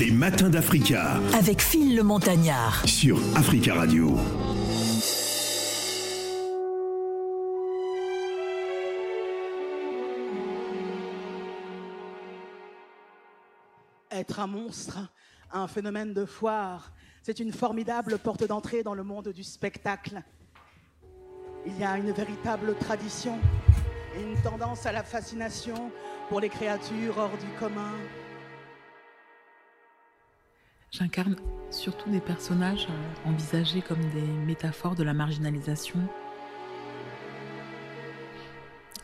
Les matins d'Africa. Avec Phil le Montagnard. Sur Africa Radio. Être un monstre, un phénomène de foire, c'est une formidable porte d'entrée dans le monde du spectacle. Il y a une véritable tradition et une tendance à la fascination pour les créatures hors du commun. J'incarne surtout des personnages euh, envisagés comme des métaphores de la marginalisation.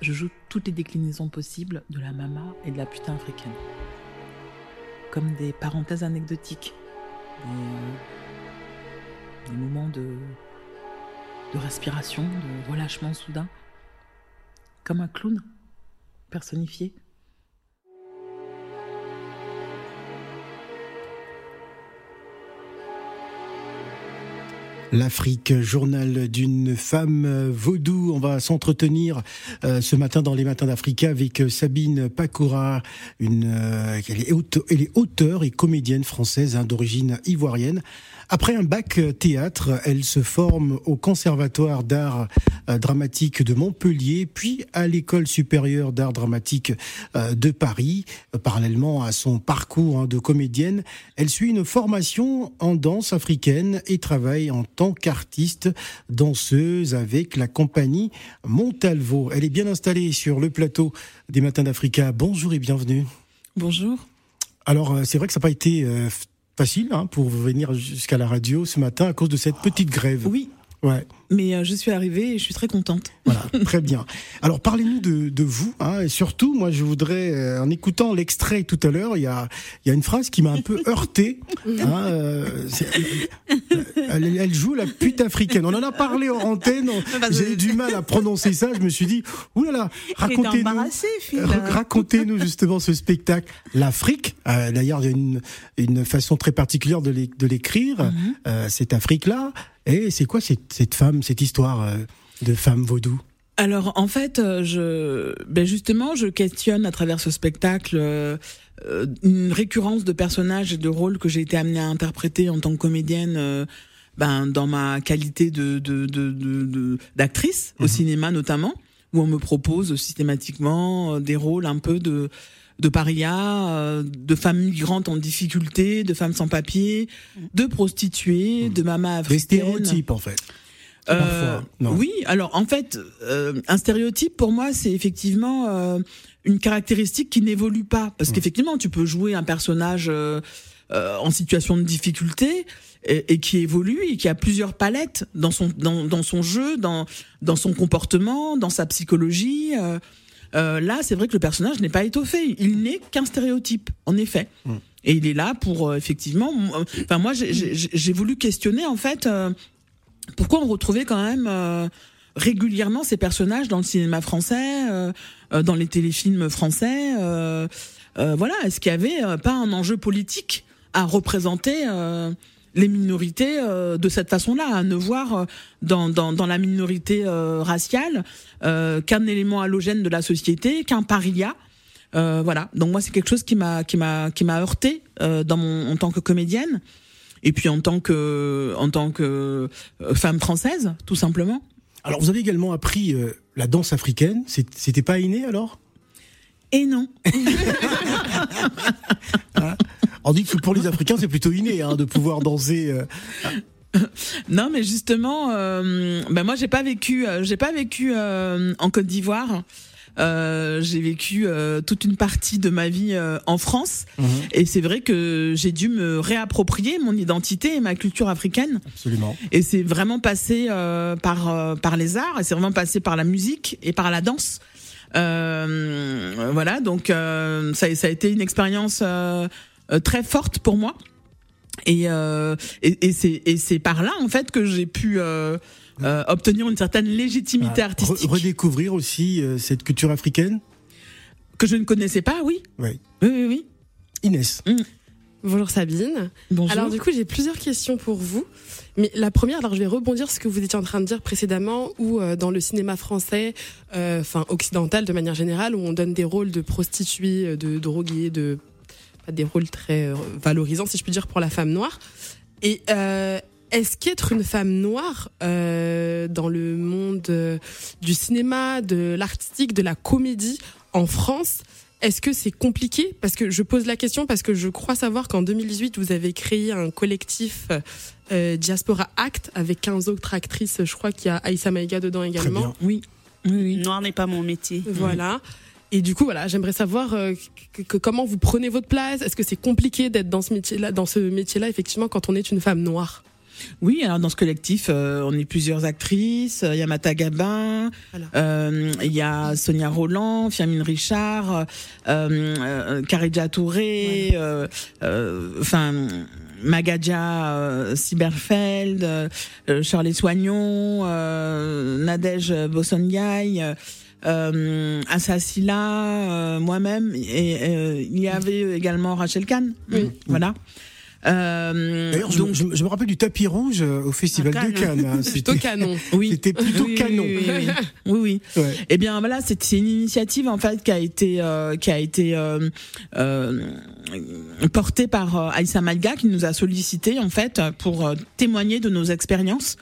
Je joue toutes les déclinaisons possibles de la mama et de la putain africaine. Comme des parenthèses anecdotiques, des, euh, des moments de, de respiration, de relâchement soudain. Comme un clown personnifié. L'Afrique, journal d'une femme vaudou. On va s'entretenir euh, ce matin dans les matins d'Africa avec Sabine Pakoura, une, euh, elle, est auteure et comédienne française hein, d'origine ivoirienne. Après un bac théâtre, elle se forme au Conservatoire d'art euh, dramatique de Montpellier, puis à l'École supérieure d'art dramatique euh, de Paris. Euh, parallèlement à son parcours hein, de comédienne, elle suit une formation en danse africaine et travaille en tant qu'artiste danseuse avec la compagnie Montalvo. Elle est bien installée sur le plateau des Matins d'Africa. Bonjour et bienvenue. Bonjour. Alors, c'est vrai que ça n'a pas été facile hein, pour venir jusqu'à la radio ce matin à cause de cette petite grève. Oui. Ouais. Mais euh, je suis arrivée et je suis très contente. Voilà, très bien. Alors parlez-nous de, de vous, hein, et surtout, moi je voudrais, euh, en écoutant l'extrait tout à l'heure, il y a, il y a une phrase qui m'a un peu heurté. Hein, euh, elle, elle, joue la pute africaine. On en a parlé en antenne, j'ai eu du mal à prononcer ça, je me suis dit, oulala, racontez-nous racontez-nous justement ce spectacle. L'Afrique, d'ailleurs il y a une, une façon très particulière de l'écrire, mm -hmm. cette Afrique-là, et c'est quoi cette, cette, femme, cette histoire euh, de femme vaudou? Alors en fait, euh, je, ben justement, je questionne à travers ce spectacle euh, une récurrence de personnages et de rôles que j'ai été amenée à interpréter en tant que comédienne. Euh, ben, dans ma qualité de d'actrice de, de, de, au mmh. cinéma notamment, où on me propose systématiquement des rôles un peu de de parias, de femmes migrantes en difficulté, de femmes sans papier, de prostituées, mmh. de mamas africaines. Des stéréotypes en fait. Euh, oui, alors en fait, euh, un stéréotype pour moi, c'est effectivement euh, une caractéristique qui n'évolue pas, parce mmh. qu'effectivement, tu peux jouer un personnage euh, en situation de difficulté et, et, qui évolue et qui a plusieurs palettes dans son dans, dans son jeu, dans dans son comportement, dans sa psychologie. Euh, là, c'est vrai que le personnage n'est pas étoffé. Il n'est qu'un stéréotype, en effet. Mm. Et il est là pour euh, effectivement. Enfin, moi, j'ai voulu questionner en fait euh, pourquoi on retrouvait quand même euh, régulièrement ces personnages dans le cinéma français, euh, dans les téléfilms français. voilà, est-ce qu'il y avait pas un enjeu politique à représenter les minorités euh, de cette façon-là, à ne voir euh, dans, dans, dans la minorité euh, raciale euh, qu'un élément halogène de la société, qu'un paria. Euh, voilà. Donc moi, c'est quelque chose qui m'a qui m'a qui m'a heurté dans mon en tant que comédienne et puis en tant que en tant que femme française, tout simplement. Alors vous avez également appris la danse africaine. C'était pas inné alors? Et non. hein on dit que pour les Africains, c'est plutôt inné hein, de pouvoir danser. Euh... Non, mais justement, euh, ben moi j'ai pas vécu, euh, j'ai pas vécu euh, en Côte d'Ivoire. Euh, j'ai vécu euh, toute une partie de ma vie euh, en France Mhm. mmh. et c'est vrai que j'ai dû me réapproprier mon identité et ma culture africaine. Absolument. Et c'est vraiment passé par par les arts et c'est vraiment passé par la musique et par la danse. voilà, donc ça, ça a été une expérience très forte pour moi. Et, euh, et, et c'est et c'est par là en fait que j'ai pu euh, euh, obtenir une certaine légitimité Ah, artistique re- redécouvrir aussi euh, cette culture africaine? que je ne connaissais pas. Oui, Oui. oui, oui. oui. Inès. Bonjour Sabine. Bonjour. Alors du coup j'ai plusieurs questions pour vous. Mais la première, alors je vais rebondir sur ce que vous étiez en train de dire précédemment, où euh, dans le cinéma français, euh, enfin occidental de manière générale, où on donne des rôles de prostituées, de droguées, de pas des rôles très valorisants, si je puis dire, pour la femme noire. Et est-ce qu'être une femme noire dans le monde du cinéma, de l'artistique, de la comédie en France, est-ce que c'est compliqué? Parce que je pose la question parce que je crois savoir qu'en 2018, vous avez créé un collectif euh, Diaspora Act avec 15 autres actrices. Je crois qu'il y a Aïssa Maïga dedans également. Oui. oui, Noir n'est pas mon métier. Voilà. Et du coup, voilà, j'aimerais savoir euh, comment vous prenez votre place. Est-ce que c'est compliqué d'être dans ce métier-là, dans ce métier-là, effectivement, quand on est une femme noire? Oui, alors dans ce collectif, euh, on est plusieurs actrices. Il y a Mata Gabin, euh, il y a Sonia Roland, Fiamine Richard, euh, Karidja Touré, enfin Magadia Cyberfeld, Charlie Soignon, Nadège Bossongay. Euh, Assassila, moi-même, et il y avait également Rachel Kahn, oui. voilà. Euh, D'ailleurs, donc, je, me rappelle du tapis rouge euh, au Festival de Cannes. Hein, c'était plutôt canon. Oui, c'était plutôt canon. Oui, oui. oui, Eh bien, voilà, c'est une initiative en fait qui a été euh, qui a été euh, euh portée par Aïssa Malga qui nous a sollicité en fait pour témoigner de nos expériences.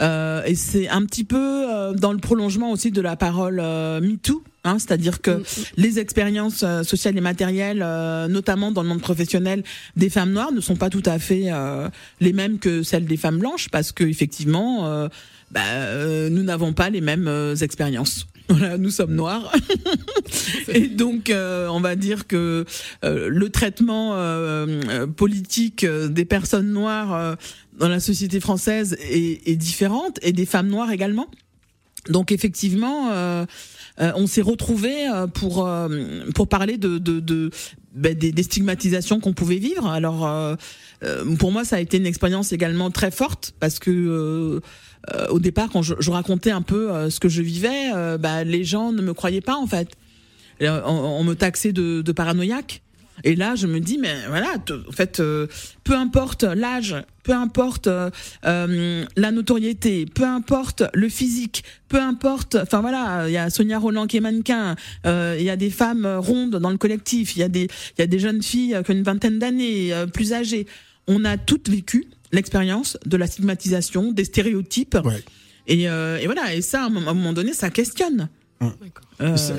Euh, et c'est un petit peu dans le prolongement aussi de la parole MeToo Hein, c'est-à-dire que mm, mm. les expériences euh, sociales et matérielles, euh, notamment dans le monde professionnel des femmes noires, ne sont pas tout à fait euh, les mêmes que celles des femmes blanches, parce que effectivement, bah, nous n'avons pas les mêmes expériences. Voilà, nous sommes noirs. et donc, on va dire que le traitement politique des personnes noires dans la société française est, est différente, et des femmes noires également. Donc, effectivement euh, on s'est retrouvés euh, pour euh, pour parler de, de, de ben, des, stigmatisations qu'on pouvait vivre. Alors pour moi, ça a été une expérience également très forte parce que au départ, quand je, racontais un peu ce que je vivais, ben, les gens ne me croyaient pas en fait. On, me taxait de, de paranoïaque. Et là, je me dis, mais voilà, en fait, euh, peu importe l'âge, peu importe euh, euh, la notoriété, peu importe le physique, peu importe, enfin voilà, il y a Sonia Roland qui est mannequin, il y a des femmes rondes dans le collectif, il y a des, il y a des jeunes filles qui ont une vingtaine d'années, plus âgées. On a toutes vécu l'expérience de la stigmatisation, des stéréotypes. Et, et, voilà, et ça, à un moment donné, ça questionne.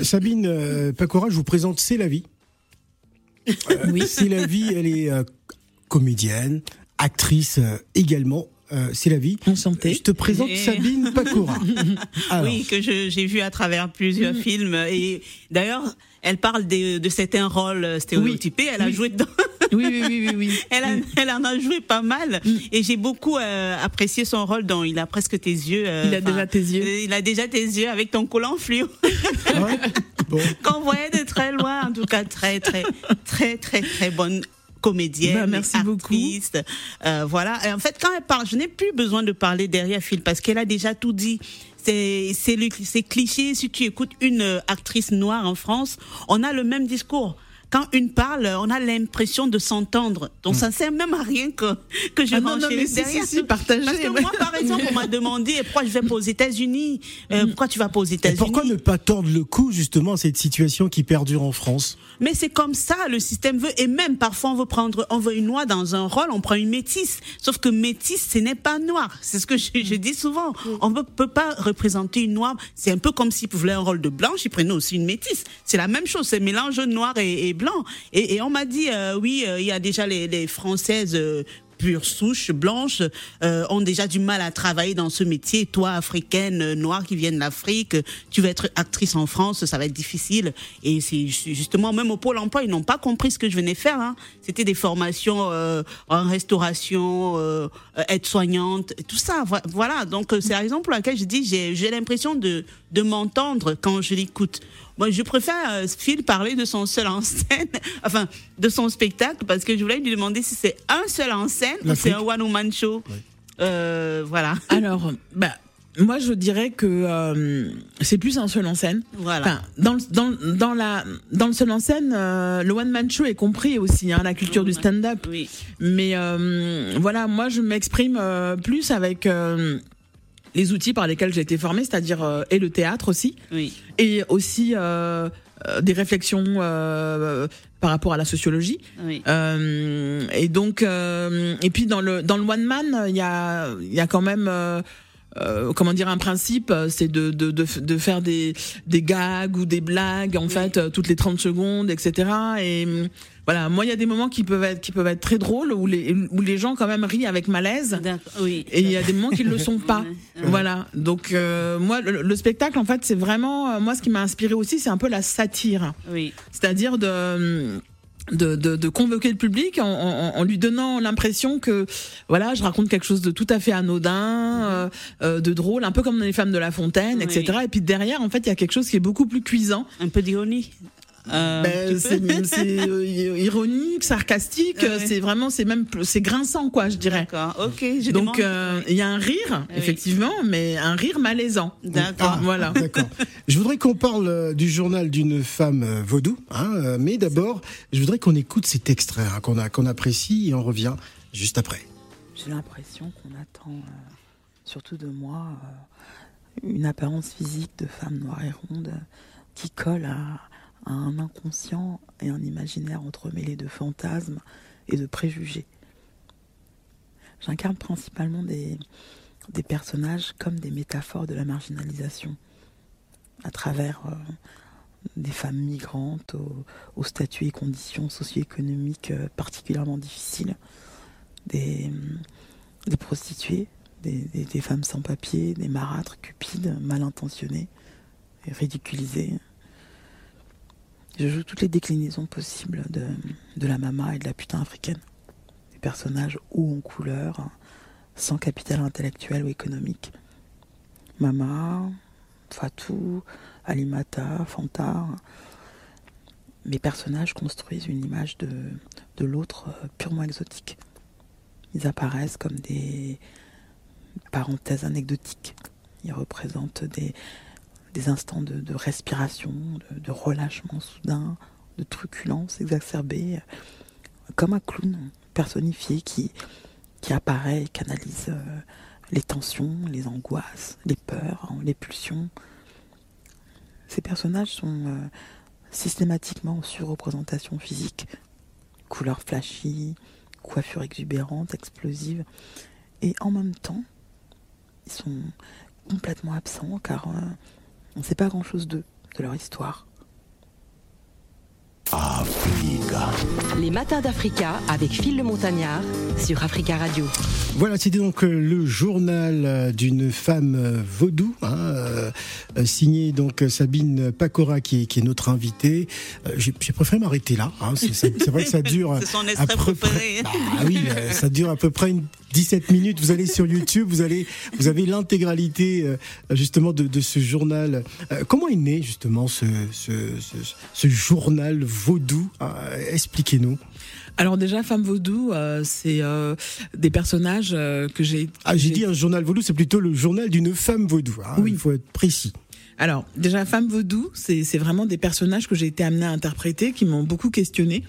Sabine Pacora, je vous présente C'est la vie. Euh, oui. C'est la vie, elle est euh, comédienne, actrice euh, également. c'est la vie. Enchantée. Je te présente Sabine Pakoura. Oui, que j'ai vu à travers plusieurs mm. films. Et d'ailleurs, elle parle de, de certains rôles stéréotypés. Elle a joué dedans. Oui, oui, oui, oui. Elle, elle, en a joué pas mal. Mm. Et j'ai beaucoup apprécié son rôle dans Il a presque tes yeux. il a déjà tes yeux. il a déjà tes yeux avec ton collant fluo. Bon. Qu'on voyait de très loin, en tout cas très très très très très bonne comédienne, bah, merci beaucoup. Euh, voilà. Et en fait, quand elle parle, je n'ai plus besoin de parler derrière Phil parce qu'elle a déjà tout dit. C'est c'est cliché. Si tu écoutes une actrice noire en France, on a le même discours quand une parle, on a l'impression de s'entendre. Donc ça sert même à rien que que je ah non, non, mais derrière. Si, si, partager, Parce que moi, par exemple, on m'a demandé pourquoi je vais pas aux États-Unis. Euh, mm. pourquoi tu vas pas aux États-Unis Pourquoi ne pas tordre le cou justement à cette situation qui perdure en France? Mais c'est comme ça le système veut. Et même parfois on veut prendre, on veut une noire dans un rôle, on prend une métisse. Sauf que métisse, ce n'est pas noir. C'est ce que je, je, dis souvent. Mm. On ne peut pas représenter une noire. C'est un peu comme s'ils voulaient un rôle de blanche, ils prenaient aussi une métisse. C'est la même chose. C'est mélange noir et, et blanc. Et, on m'a dit, euh, oui, euh, il y a déjà les, Françaises euh, pure souche, blanche, euh, ont déjà du mal à travailler dans ce métier. Toi, africaine, noire qui vient de l'Afrique, tu vas être actrice en France, ça va être difficile. Et c'est justement, même au Pôle emploi, ils n'ont pas compris ce que je venais faire. Hein. C'était des formations en restauration, aide-soignante, tout ça. Voilà, donc c'est par exemple pour laquelle je dis, j'ai l'impression de, de m'entendre quand je l'écoute. Moi, je préfère Phil parler de son seul en scène, enfin, de son spectacle, parce que je voulais lui demander si c'est un seul en scène c'est un one-woman show euh, Voilà. Alors, bah, moi, je dirais que euh, c'est plus un seul en scène. Voilà. dans, le, dans, dans, la, dans le seul en scène, euh, le one-man show est compris aussi, hein, la culture du stand-up. Oui. Mais voilà, moi, je m'exprime plus avec les outils par lesquels j'ai été formée, c'est-à-dire et le théâtre aussi, oui. et aussi des réflexions par rapport à la sociologie. Oui. et donc, et puis dans le dans le one man, il y a il y a quand même euh, comment dire un principe c'est de, de, de, de, faire des, des gags ou des blagues en fait euh, toutes les 30 secondes etc et voilà moi il y a des moments qui peuvent être qui peuvent être très drôles où les où les gens quand même rient avec malaise. Oui. Et il y a des moments qui ne le sont pas. Voilà. Donc euh, moi le, spectacle en fait c'est vraiment moi ce qui m'a inspiré aussi c'est un peu la satire. Oui. C'est-à-dire de de, de, de, convoquer le public en, en, en lui donnant l'impression que voilà je raconte quelque chose de tout à fait anodin euh, euh de drôle un peu comme dans les femmes de la fontaine etc et puis derrière en fait il y a quelque chose qui est beaucoup plus cuisant. Un peu d'ironie euh, ben, c'est euh, ironique, sarcastique. C'est vraiment, c'est même, c'est grinçant, quoi, je dirais. D'accord. Ok. Donc euh, il y a un rire, effectivement, mais un rire malaisant. D'accord. Ah, voilà. D'accord. Je voudrais qu'on parle du journal d'une femme vaudou, hein, mais d'abord, je voudrais qu'on écoute cet extrait hein, qu'on a, qu'on apprécie et on revient juste après. J'ai l'impression qu'on attend, surtout de moi, une apparence physique de femme noire et ronde qui colle à un inconscient et un imaginaire entremêlés de fantasmes et de préjugés. J'incarne principalement des, personnages comme des métaphores de la marginalisation, à travers euh, des femmes migrantes aux, statuts et conditions socio-économiques euh, particulièrement difficiles, des, des prostituées, des, des, femmes sans papier, des marâtres cupides, mal intentionnées et ridiculisées, je joue toutes les déclinaisons possibles de, de la mama et de la putain africaine. Des personnages hauts en couleur, sans capital intellectuel ou économique. Mama, Fatou, Alimata, Fanta. Mes personnages construisent une image de, de l'autre purement exotique. Ils apparaissent comme des parenthèses anecdotiques. Ils représentent des, des instants de, respiration, de, relâchement soudain, de truculence exacerbée, comme un clown personnifié qui, qui apparaît et canalise euh, les tensions, les angoisses, les peurs, hein, les pulsions. Ces personnages sont euh, systématiquement en surreprésentation physique, couleurs flashy, coiffure exubérante, explosive, et en même temps, ils sont complètement absents car euh, on ne sait pas grand-chose d'eux, de leur histoire. Africa. Les matins d'Africa avec Phil le Montagnard sur Africa Radio. Voilà, c'était donc euh, le journal euh, d'une femme euh, vaudou, hein, signé donc Sabine Pacora qui est, qui est notre invitée. J'ai préféré m'arrêter là. Hein, c'est vrai que ça dure. C'est son à peu près, bah, oui, ça dure à peu près une 17 minutes. Vous allez sur YouTube, vous allez, vous avez l'intégralité justement de, de, ce journal. comment est né justement ce, ce, ce, ce journal vaudou euh, expliquez-nous. Alors déjà, Femme Vaudou, euh, c'est euh, des personnages que j'ai... Ah, j'ai dit un journal vaudou, c'est plutôt le journal d'une femme vaudou. Hein, oui. Il faut être précis. Alors déjà, Femme Vaudou, c'est vraiment des personnages que j'ai été amenée à interpréter, qui m'ont beaucoup questionné.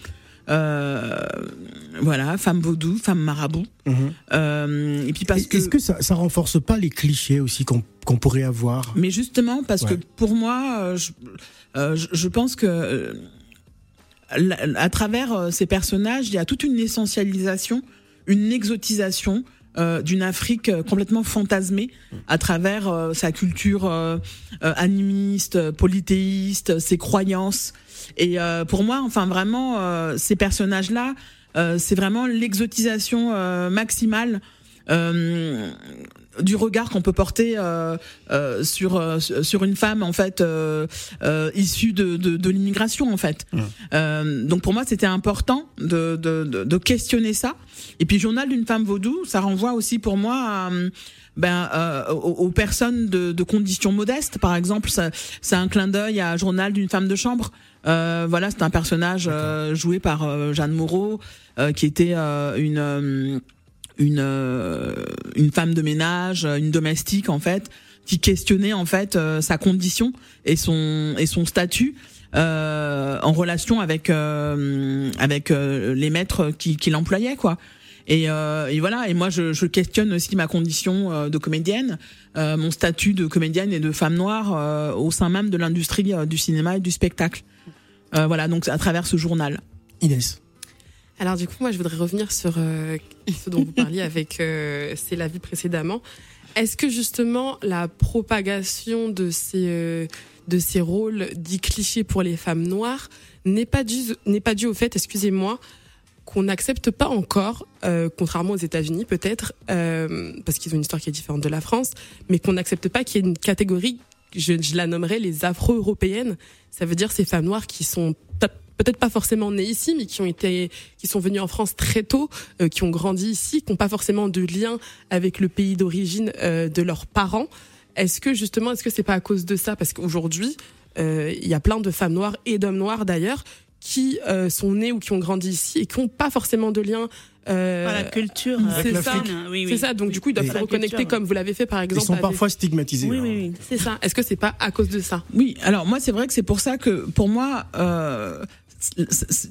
Voilà, femme vaudou, femme marabout. Mhm. et puis parce que est-ce que ça, ça renforce pas les clichés aussi qu'on pourrait avoir? Mais justement, parce que pour moi, je, je, pense que à travers euh, ces personnages, il y a toute une essentialisation, une exotisation euh, d'une Afrique euh, complètement fantasmée à travers sa culture animiste, polythéiste, ses croyances. Et pour moi, enfin vraiment, ces personnages-là, c'est vraiment l'exotisation maximale euh, du regard qu'on peut porter euh, euh, sur sur une femme en fait issue de, de, de l'immigration en fait. donc pour moi c'était important de, de, de, questionner ça. Et puis journal d'une femme vaudou, ça renvoie aussi pour moi à, ben, aux, personnes de, de, conditions modestes. Par exemple, c'est un clin d'œil à Journal d'une femme de chambre. Euh, voilà, c'est un personnage joué par Jeanne Moreau, qui était une une euh, une femme de ménage, une domestique en fait, qui questionnait en fait euh, sa condition et son et son statut. Euh, en relation avec avec les maîtres qui, qui l'employaient quoi Et, euh, et voilà. Et moi, je, je, questionne aussi ma condition euh, de comédienne, euh, mon statut de comédienne et de femme noire euh, au sein même de l'industrie du cinéma et du spectacle. voilà. Donc à travers ce journal. Inès. Alors du coup, moi, je voudrais revenir sur ce dont vous parliez avec C'est la vie précédemment. Est-ce que justement la propagation de ces de ces rôles dits clichés pour les femmes noires n'est pas dû n'est pas dû au fait, excusez-moi, qu'on n'accepte pas encore, euh, contrairement aux États-Unis peut-être, euh, parce qu'ils ont une histoire qui est différente de la France, mais qu'on n'accepte pas qu'il y ait une catégorie, je, je la nommerais les Afro-européennes. Ça veut dire ces femmes noires qui sont peut-être pas forcément nées ici, mais qui ont été, qui sont venues en France très tôt, euh, qui ont grandi ici, qui n'ont pas forcément de lien avec le pays d'origine euh, de leurs parents. Est-ce que justement, est-ce que c'est pas à cause de ça? Parce qu'aujourd'hui, euh, il y a plein de femmes noires et d'hommes noirs d'ailleurs qui euh, sont nés ou qui ont grandi ici et qui n'ont pas forcément de lien euh, à la culture c'est ça. oui, oui. c'est ça. Donc du coup ils doivent se reconnecter comme vous l'avez fait par exemple ils sont parfois stigmatisés oui, oui, oui. c'est ça. Est-ce que c'est pas à cause de ça? Oui alors moi c'est vrai que c'est pour ça que pour moi euh,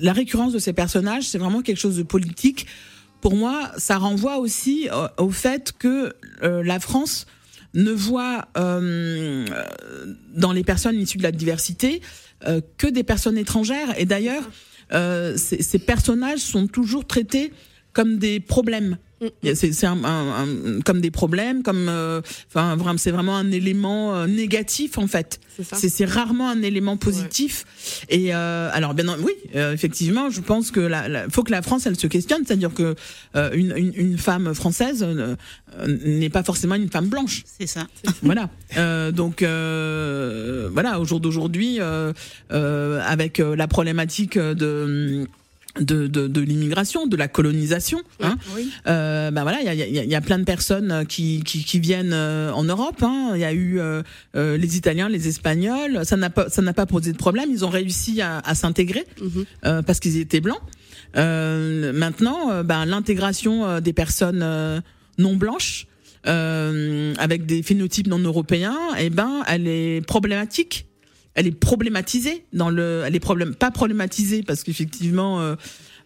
la récurrence de ces personnages c'est vraiment quelque chose de politique. Pour moi ça renvoie aussi au fait que la France ne voit euh, dans les personnes issues de la diversité euh, que des personnes étrangères. Et d'ailleurs, euh, ces, ces, personnages sont toujours traités comme des problèmes. Mm. C'est un, un, comme des problèmes, comme euh, enfin vraiment c'est vraiment un élément euh, négatif en fait. C'est rarement un élément positif. Ouais. Et euh, alors bien oui, euh, effectivement, je pense que la, la, faut que la France elle se questionne, c'est-à-dire que une, une, une, femme française n'est pas forcément une femme blanche. C'est ça. Voilà. donc voilà, au jour d'aujourd'hui, avec la problématique de de, de, de l'immigration, de la colonisation. Hein. Oui. Euh, ben voilà, il y a, y, a, y a, plein de personnes qui, qui, qui viennent euh, en Europe. Hein. Il y a eu euh, euh, les Italiens, les Espagnols. Ça n'a pas, ça n'a pas posé de problème. Ils ont réussi à, à s'intégrer mm -hmm. parce qu'ils étaient blancs. maintenant, ben, l'intégration des personnes non blanches. avec des phénotypes non européens, eh ben, elle est problématique elle est problématisée dans le, elle est problème, pas problématisée parce qu'effectivement, euh,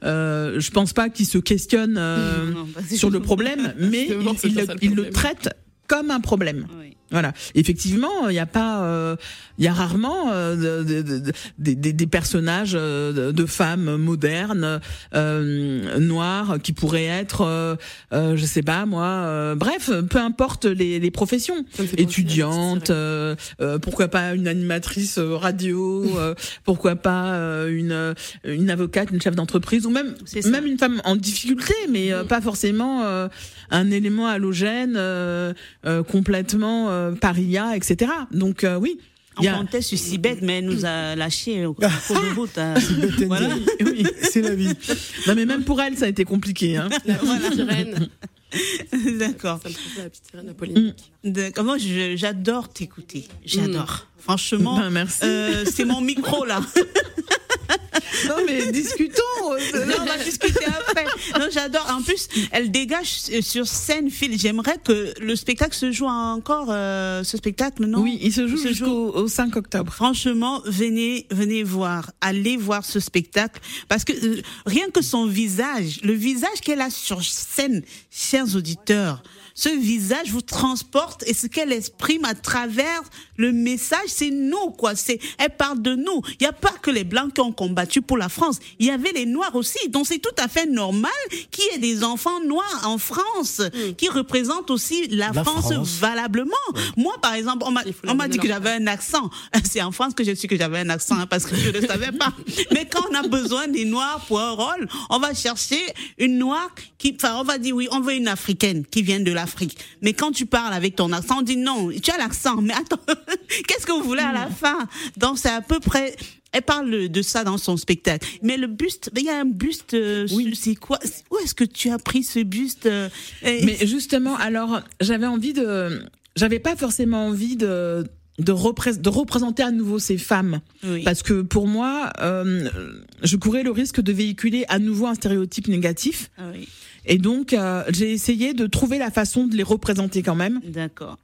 euh, je pense pas qu'il se questionne euh, non, non, sur le problème, mais il, il, le, il le traite comme un problème. Oui. Voilà. Effectivement, il n'y a pas, euh, il y a rarement euh, de, de, de, des, des personnages euh, de, femmes modernes, euh, noires, qui pourraient être, je sais pas moi, bref, peu importe les, les professions, étudiantes, pourquoi pas une animatrice radio, pourquoi pas une une avocate, une chef d'entreprise, ou même même une femme en difficulté, mais pas forcément un élément halogène complètement euh, paria, etc. Donc euh, oui. On a... comptait sur Sibeth, mais elle nous a lâché au cours de route. Hein. voilà. oui, c'est la vie. Non, mais même pour elle, ça a été compliqué. Hein. La petite sirène. D'accord. Ça me fait la petite sirène polémique. De, comment j'adore t'écouter. J'adore. Mm. Franchement, ben, merci. Euh, c'est mon micro là. non mais discutons. non, on va discuter après. Non, j'adore. En plus, elle dégage sur scène. Phil, j'aimerais que le spectacle se joue encore. Euh, ce spectacle, non? Oui, il se joue jusqu'au 5 octobre. Franchement, venez, venez voir, allez voir ce spectacle parce que euh, rien que son visage, le visage qu'elle a sur scène, chers auditeurs ce visage vous transporte et ce qu'elle exprime à travers le message, c'est nous, quoi. C'est, elle parle de nous. Il n'y a pas que les blancs qui ont combattu pour la France. Il y avait les noirs aussi. Donc c'est tout à fait normal qu'il y ait des enfants noirs en France mmh. qui représentent aussi la, la France, France, valablement. Mmh. Moi, par exemple, on m'a, on m'a dit que j'avais un accent. C'est en France que je suis que j'avais un accent hein, parce que je ne savais pas. Mais quand on a besoin des noirs pour un rôle, on va chercher une noire qui, enfin, on va dire oui, on veut une africaine qui vient de l'Afrique. Mais quand tu parles avec ton accent, on dit non, tu as l'accent, mais attends, qu'est-ce que vous voulez à la fin? Donc c'est à peu près elle parle de ça dans son spectacle. Mais le buste, il y a un buste. Euh, oui. C'est quoi? Où est-ce que tu as pris ce buste euh, Mais justement, alors j'avais envie de, j'avais pas forcément envie de de, repré de, représenter à nouveau ces femmes. Oui. Parce que pour moi, euh, je courais le risque de véhiculer à nouveau un stéréotype négatif. Ah oui. Et donc, euh, j'ai essayé de trouver la façon de les représenter quand même. D'accord.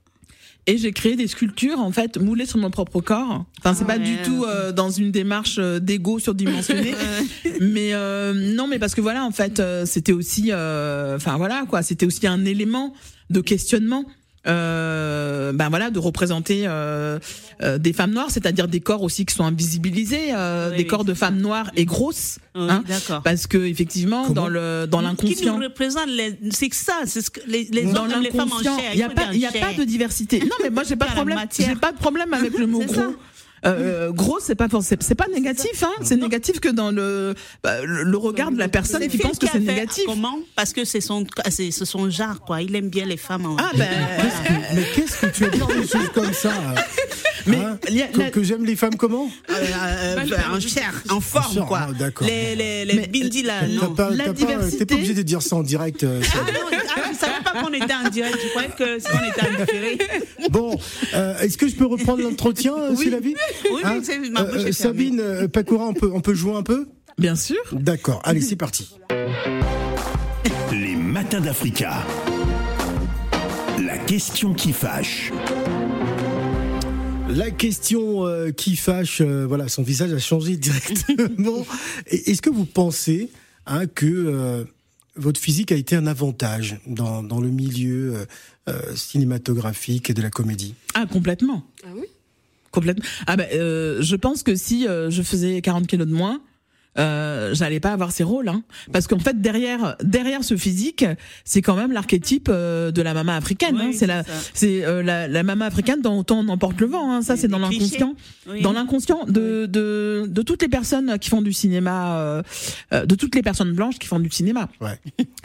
Et j'ai créé des sculptures en fait moulées sur mon propre corps. Enfin, c'est pas du tout euh, dans une démarche euh, d'ego surdimensionné, mais euh, non, mais parce que voilà, en fait, c'était aussi, enfin voilà quoi, c'était aussi un élément de questionnement euh, ben voilà, de représenter euh, euh, des femmes noires, c'est-à-dire des corps aussi qui sont invisibilisés, euh, des corps de femmes noires et grosses. hein, parce que effectivement, dans le dans l'inconscient, qui nous représente, c'est ça, c'est ce que les, les dans hommes, les femmes en chair. Il y a pas, il y a pas de diversité. Non, mais moi j'ai pas de problème. J'ai pas de problème avec le mot gros. Euh, gros, c'est pas c'est pas négatif, hein. C'est négatif que dans le bah, le regard de la personne qui pense que c'est négatif. Comment? Parce que c'est son c'est son genre quoi. Il aime bien les femmes. En... Ah ben. mais qu'est-ce que tu as dit des choses comme ça mais hein que, que j'aime les femmes comment euh, euh, En chair, en forme quoi. Ah, les les les bindis là. Non. Pas, la diversité. T'es pas obligé de dire ça en direct. Euh, ah non, ah, je savais pas qu'on était en direct. Je croyais que on était en différé. Bon, est-ce que je peux reprendre l'entretien, oui. c'est la vie oui, hein c'est ma bouche euh, Sabine euh, Pacoura, on peut, on peut jouer un peu Bien sûr. D'accord, allez, c'est parti. Les matins d'Africa. La question qui fâche. La question euh, qui fâche, voilà, son visage a changé directement. Est-ce que vous pensez hein, que votre physique a été un avantage dans, dans le milieu cinématographique et de la comédie? Ah, complètement. Ah oui? Complètement. Ah ben, euh, je pense que si euh, je faisais 40 kilos de moins, euh, j'allais pas avoir ces rôles, hein. parce qu'en fait derrière derrière ce physique, c'est quand même l'archétype euh, de la maman africaine. hein. C'est la c'est euh, la, la maman africaine dont on emporte le vent. Hein. Ça c'est dans l'inconscient, dans l'inconscient de, de de toutes les personnes qui font du cinéma, de toutes les personnes blanches qui font du cinéma. Ouais.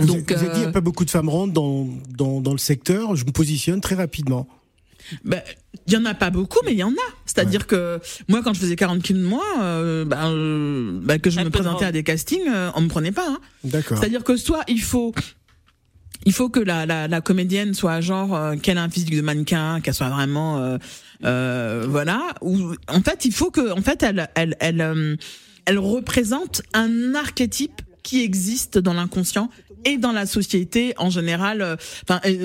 Donc vous avez dit il n'y a pas beaucoup de femmes rondes dans dans dans le secteur. Je me positionne très rapidement. Ben, il y en a pas beaucoup, mais il y en a. C'est-à-dire que moi, quand je faisais 40 kilos de moins, euh, ben, euh, ben, que je me présentais à des castings, euh, on me prenait pas. Hein. D'accord. C'est-à-dire que soit il faut il faut que la, la, la comédienne soit genre euh, qu'elle a un physique de mannequin, qu'elle soit vraiment euh, euh, voilà. Ou en fait, il faut que en fait elle elle elle elle représente un archétype qui existe dans l'inconscient et dans la société en général, enfin et,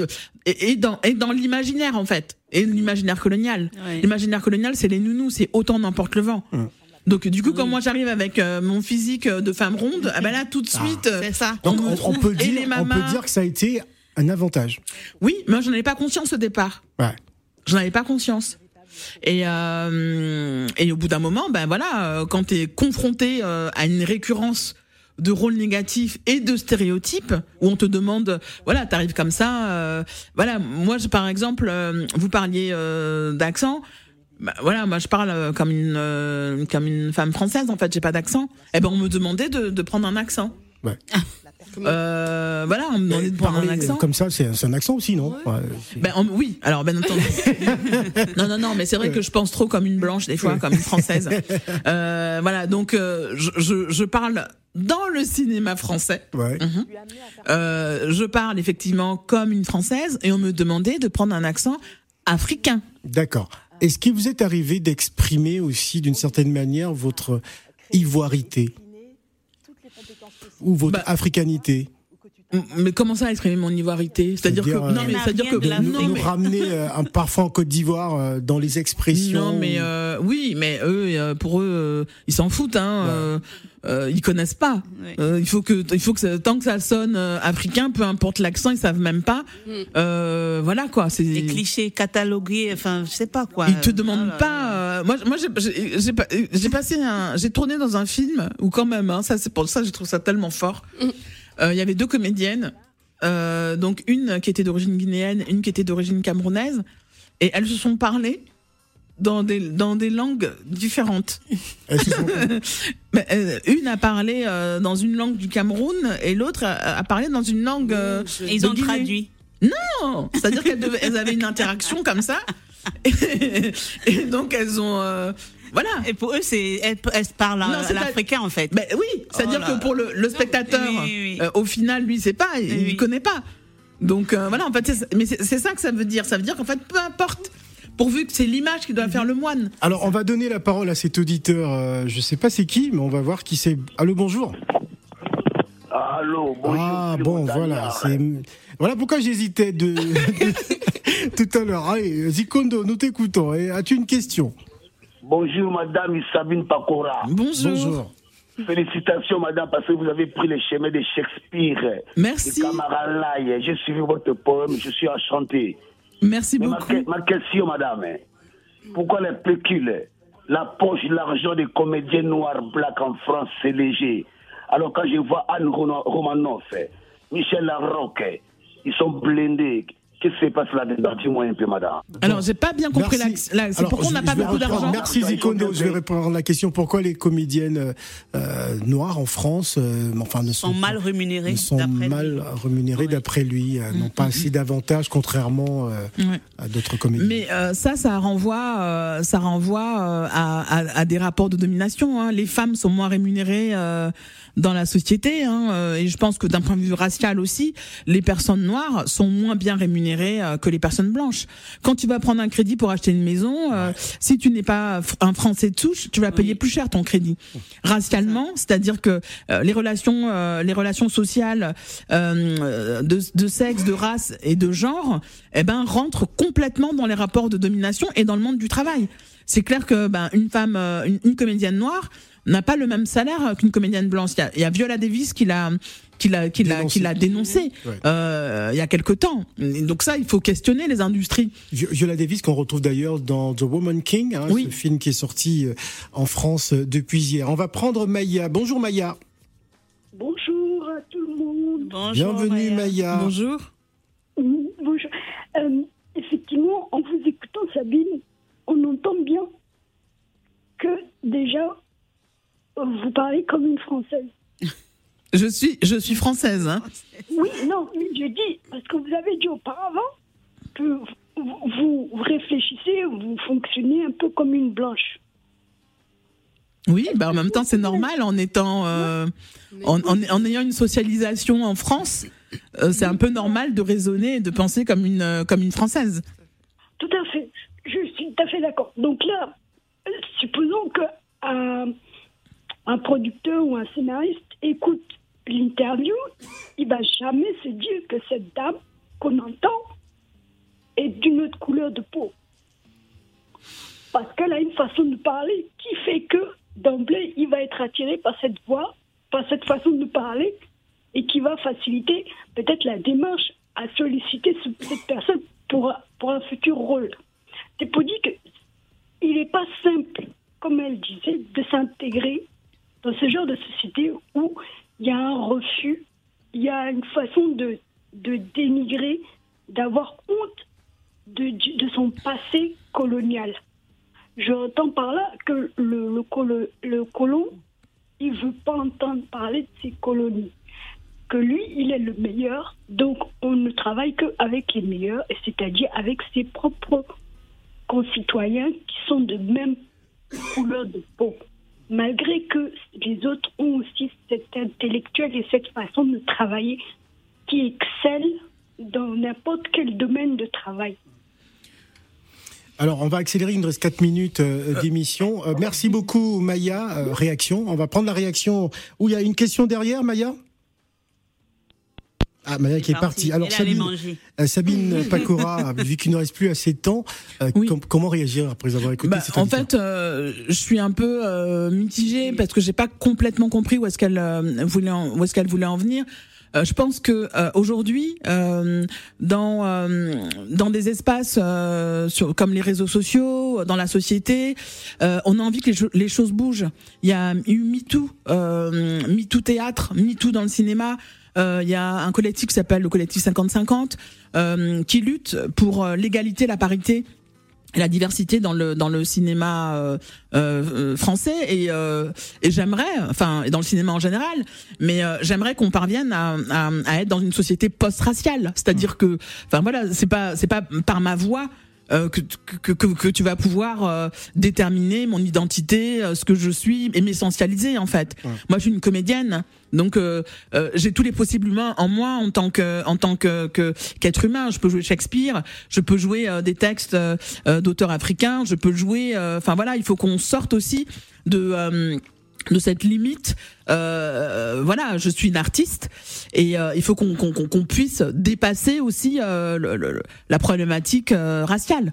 et, dans et dans l'imaginaire en fait et l'imaginaire colonial. L'imaginaire colonial, c'est les nounous, c'est autant n'importe le vent. Donc du coup, quand moi j'arrive avec euh, mon physique de femme ronde, ah ben là tout de ah. suite, c'est ça. Donc on, peut dire, on peut dire que ça a été un avantage. Oui, mais j'en avais pas conscience au départ. Ouais. J'en avais pas conscience. Et euh, et au bout d'un moment, ben voilà, euh, quand t'es confronté euh, à une récurrence de rôles négatifs et de stéréotypes où on te demande voilà t'arrives comme ça euh, voilà moi je, par exemple euh, vous parliez euh, d'accent bah, voilà moi je parle comme une comme une femme française en fait j'ai pas d'accent. Et eh ben on me demandait de, de prendre un accent. Ouais. Euh, voilà, on me demandait de prendre un accent. Comme ça, c'est un accent aussi, non ouais, ben, Oui, alors bien entendu. non, non, non, mais c'est vrai que je pense trop comme une blanche des fois, comme une française. Euh, voilà, donc je, je, je parle dans le cinéma français. Ouais. Mhm. Euh, je parle effectivement comme une française et on me demandait de prendre un accent africain. D'accord. Est-ce qu'il vous est arrivé d'exprimer aussi d'une certaine manière votre ivoirité? Ou votre bah, africanité? Mais comment ça exprimer mon ivoirité? C'est-à-dire que non mais c'est-à-dire que nous, ramener euh, un parfum en Côte d'Ivoire euh, dans les expressions. Non mais euh, oui, mais eux pour eux ils s'en foutent hein. Euh, ils connaissent pas. Euh, il faut que, il faut que tant que ça sonne euh, africain, peu importe l'accent, ils savent même pas. Mm. voilà quoi. C'est des clichés catalogués. Enfin, je sais pas quoi. Ils te demandent ah pas. moi, moi, j'ai, j'ai passé un, j'ai tourné dans un film où quand même, hein, ça c'est pour ça, je trouve ça tellement fort. Mm. Il y avait deux comédiennes, donc une qui était d'origine guinéenne, une qui était d'origine camerounaise, et elles se sont parlé dans des, dans des langues différentes. Euh, une a parlé euh, dans une langue du Cameroun et l'autre a, parlé dans une langue. Euh, ils ont traduit. Non C'est-à-dire qu'elles avaient une interaction comme ça. Et, donc elles ont. Voilà. Et pour eux, c'est elles, parlent l'africain en fait. Ben oui, c'est-à-dire oh que pour le, le spectateur, au final, lui, c'est pas, il, il connaît pas. Donc voilà, en fait, mais c'est ça que ça veut dire. Ça veut dire qu'en fait, peu importe pourvu que c'est l'image qui doit faire le moine. Alors, on va donner la parole à cet auditeur. Je euh, je sais pas c'est qui, mais on va voir qui c'est. Allô, bonjour. Allô, bonjour. Ah bon, voilà, c'est voilà pourquoi j'hésitais de, tout à l'heure. Allez, Zikondo, nous t'écoutons. As-tu une question? Bonjour, Madame Sabine Pakora. Bonjour. Bonjour. Félicitations, madame, parce que vous avez pris le chemin de Shakespeare. Merci. De J'ai suivi votre poème, je suis enchanté. Merci beaucoup. Ma, question, madame, hein. pourquoi les pécules, la poche, l'argent des comédiens noirs, black en France, c'est léger? Alors quand je vois Anne Romanoff, Michel Larocque, ils sont blindés. Qu'est-ce qui se passe là-dedans Dis-moi un peu, madame? Alors, j'ai pas bien compris la, C'est pourquoi on n'a pas beaucoup d'argent Merci Zikondo. Je vais répondre à la question pourquoi les comédiennes euh, noires en France euh, enfin, ne sont, mal rémunérées. sont mal rémunérées d'après lui, euh, n'ont pas mm, mm, assez mm. d'avantages contrairement à d'autres comédiens. Mais ça, ça renvoie, ça renvoie à, des rapports de domination. Hein. Les femmes sont moins rémunérées dans la société, hein, et je pense que d'un point de vue racial aussi, les personnes noires sont moins bien rémunérées euh, que les personnes blanches. Quand tu vas prendre un crédit pour acheter une maison, euh, si tu n'es pas un Français de souche, tu vas payer plus cher ton crédit. Racialement, c'est-à-dire que euh, les relations, les relations sociales de, de, sexe, de race et de genre, eh ben rentrent complètement dans les rapports de domination et dans le monde du travail. C'est clair que ben une femme, une comédienne noire n'a pas le même salaire qu'une comédienne blanche. Il y, a, il y a Viola Davis qui l'a qui l'a qui l'a qui l'a dénoncé euh, il y a quelque temps. Donc ça, il faut questionner les industries. Viola Davis qu'on retrouve d'ailleurs dans The Woman King, hein, ce film qui est sorti euh, en France euh, depuis hier. On va prendre Maya. Bonjour Maya. Bonjour à tout le monde. Bonjour, Bienvenue Maya. Bonjour. Bonjour. Euh, effectivement, en vous écoutant Sabine, on entend bien que déjà vous parlez comme une Française. Je suis, je suis française. Hein. Oui, non, mais je dis, parce que vous avez dit auparavant que vous, réfléchissez, vous fonctionnez un peu comme une blanche. Oui, bah en même temps, c'est normal en étant, euh, en, ayant une socialisation en France, euh, c'est un peu normal de raisonner et de penser comme une, euh, comme une française. Tout à fait. Je suis tout à fait d'accord. Donc là, supposons que un producteur ou un scénariste écoute l'interview, il va jamais se dire que cette dame qu'on entend est d'une autre couleur de peau. Parce qu'elle a une façon de parler qui fait que d'emblée, il va être attiré par cette voix, par cette façon de parler, et qui va faciliter peut-être la démarche à solliciter cette personne pour, pour un futur rôle. C'est pour dire qu'il n'est pas simple, comme elle disait, de s'intégrer dans ce genre de société où il y a un refus, il y a une façon de, dénigrer, d'avoir honte de, son passé colonial. J'entends par là que le, le, le colon, il ne veut pas entendre parler de ses colonies. Que lui, il est le meilleur, donc on ne travaille qu'avec les meilleurs, c'est-à-dire avec ses propres concitoyens qui sont de même couleur de peau malgré que les autres ont aussi cet intellectuel et cette façon de travailler qui excelle dans n'importe quel domaine de travail. Alors, on va accélérer, il nous reste 4 minutes euh, d'émission. Euh, merci beaucoup, Maya. Euh, réaction. On va prendre la réaction. Où il y a une question derrière, Maya? Ah, Maya qui est partie. Alors Sabine, euh, Sabine Pacora, vu qu'il ne reste plus assez de temps, euh, comment réagir après avoir écouté bah, cette En fait, euh, je suis un peu mitigée parce que j'ai pas complètement compris où est-ce qu'elle voulait en, où est-ce qu'elle voulait en venir. je pense que aujourd'hui, dans dans des espaces sur, comme les réseaux sociaux, dans la société, on a envie que les, les, choses bougent. Il y a eu MeToo, MeToo théâtre, MeToo dans le cinéma. Euh, il y a un collectif qui s'appelle le collectif 50-50 euh, qui lutte pour euh, l'égalité, la parité et la diversité dans le dans le cinéma français. Et, et j'aimerais enfin dans le cinéma en général mais j'aimerais qu'on parvienne à, à, à, être dans une société post-raciale. C'est-à-dire que enfin voilà c'est pas c'est pas par ma voix euh, que, que, que, que, tu vas pouvoir euh, déterminer mon identité, euh, ce que je suis et m'essentialiser en fait. Moi, je suis une comédienne, donc j'ai tous les possibles humains en moi en tant que en tant que qu'être humain. Je peux jouer Shakespeare, je peux jouer des textes d'auteurs africains, je peux jouer. Enfin voilà, il faut qu'on sorte aussi de de cette limite. Euh, voilà, je suis une artiste et euh, il faut qu'on puisse dépasser aussi euh, la problématique raciale.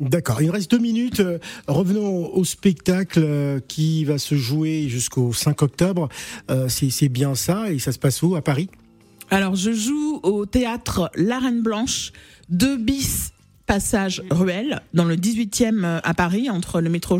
D'accord, il reste deux minutes. Revenons au spectacle qui va se jouer jusqu'au 5 octobre. C'est bien ça et ça se passe où? À Paris? Alors je joue au théâtre La Reine Blanche, 2 bis passage Ruelle, dans le 18e euh, à Paris, entre le métro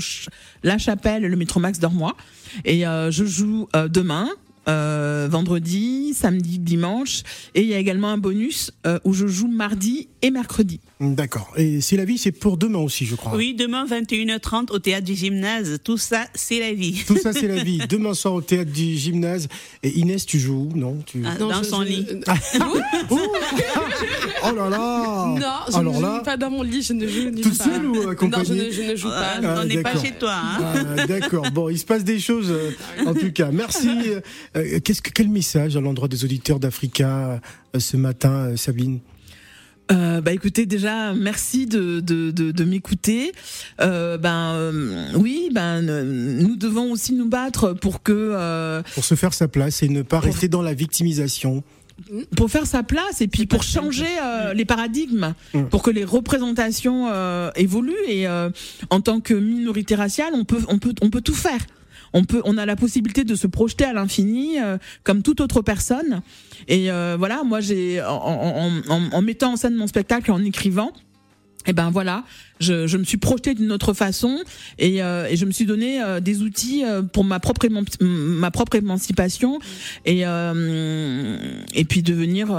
La Chapelle et le métro Max Dormois. Et euh, je joue euh, demain, euh, vendredi, samedi, dimanche. Et il y a également un bonus euh, où je joue mardi et mercredi. D'accord. Et c'est la vie, c'est pour demain aussi, je crois. Oui, demain 21h30 au théâtre du gymnase. Tout ça, c'est la vie. Tout ça, c'est la vie. Demain soir au théâtre du gymnase. Et Inès, tu joues où Non, tu... Ah, dans son lit. oh là là Non, je ne joue pas dans mon lit, je ne joue Toute seule ou accompagnée Non, je ne, joue pas. Ah, on n'est pas chez toi. Hein. Ah, d'accord. Bon, il se passe des choses, euh, en tout cas. Merci. Euh, qu'est-ce que, quel message à l'endroit des auditeurs d'Africa euh, ce matin, Sabine? Euh, bah écoutez déjà merci de de, de, de m'écouter. Euh, ben oui ben nous devons aussi nous battre pour que pour se faire sa place et ne pas rester dans la victimisation pour faire sa place et puis pour changer euh, les paradigmes, mm. pour que les représentations euh, évoluent et euh, en tant que minorité raciale, on peut on peut on peut tout faire. On peut on a la possibilité de se projeter à l'infini comme toute autre personne. Et voilà, moi j'ai en, en, en, mettant en scène mon spectacle en écrivant et eh ben voilà, je, je me suis projetée d'une autre façon et, euh, et, je me suis donné euh, des outils euh, pour ma propre ma propre émancipation et et puis devenir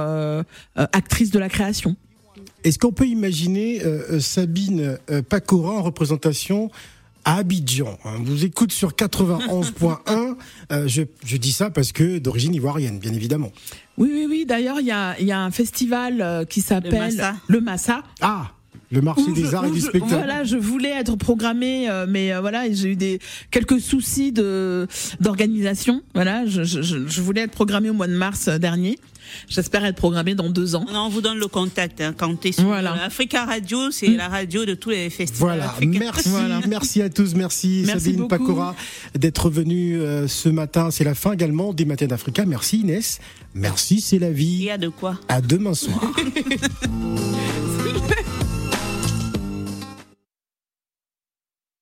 actrice de la création. Est-ce qu'on peut imaginer Sabine Pacora en représentation à Abidjan. On vous écoute sur 91.1. je, je, dis ça parce que d'origine ivoirienne, bien évidemment. Oui, oui, oui. D'ailleurs, il y a, y a, un festival qui s'appelle le Massa. Ah le marché des arts et du spectacle. Voilà, je voulais être programmée, euh, mais euh, voilà, j'ai eu des quelques soucis de d'organisation. Voilà, je, je, je, voulais être programmée au mois de mars euh, dernier. J'espère être programmée dans deux ans. on vous donne le contact. Hein, quand t'es sur voilà. Africa Radio, c'est mm. la radio de tous les festivals. Voilà, merci, merci à tous, merci, Sabine Pacora d'être venue ce matin. C'est la fin également des Matins d'Africa. Merci Inès, merci, c'est la vie. Et à de quoi À demain soir.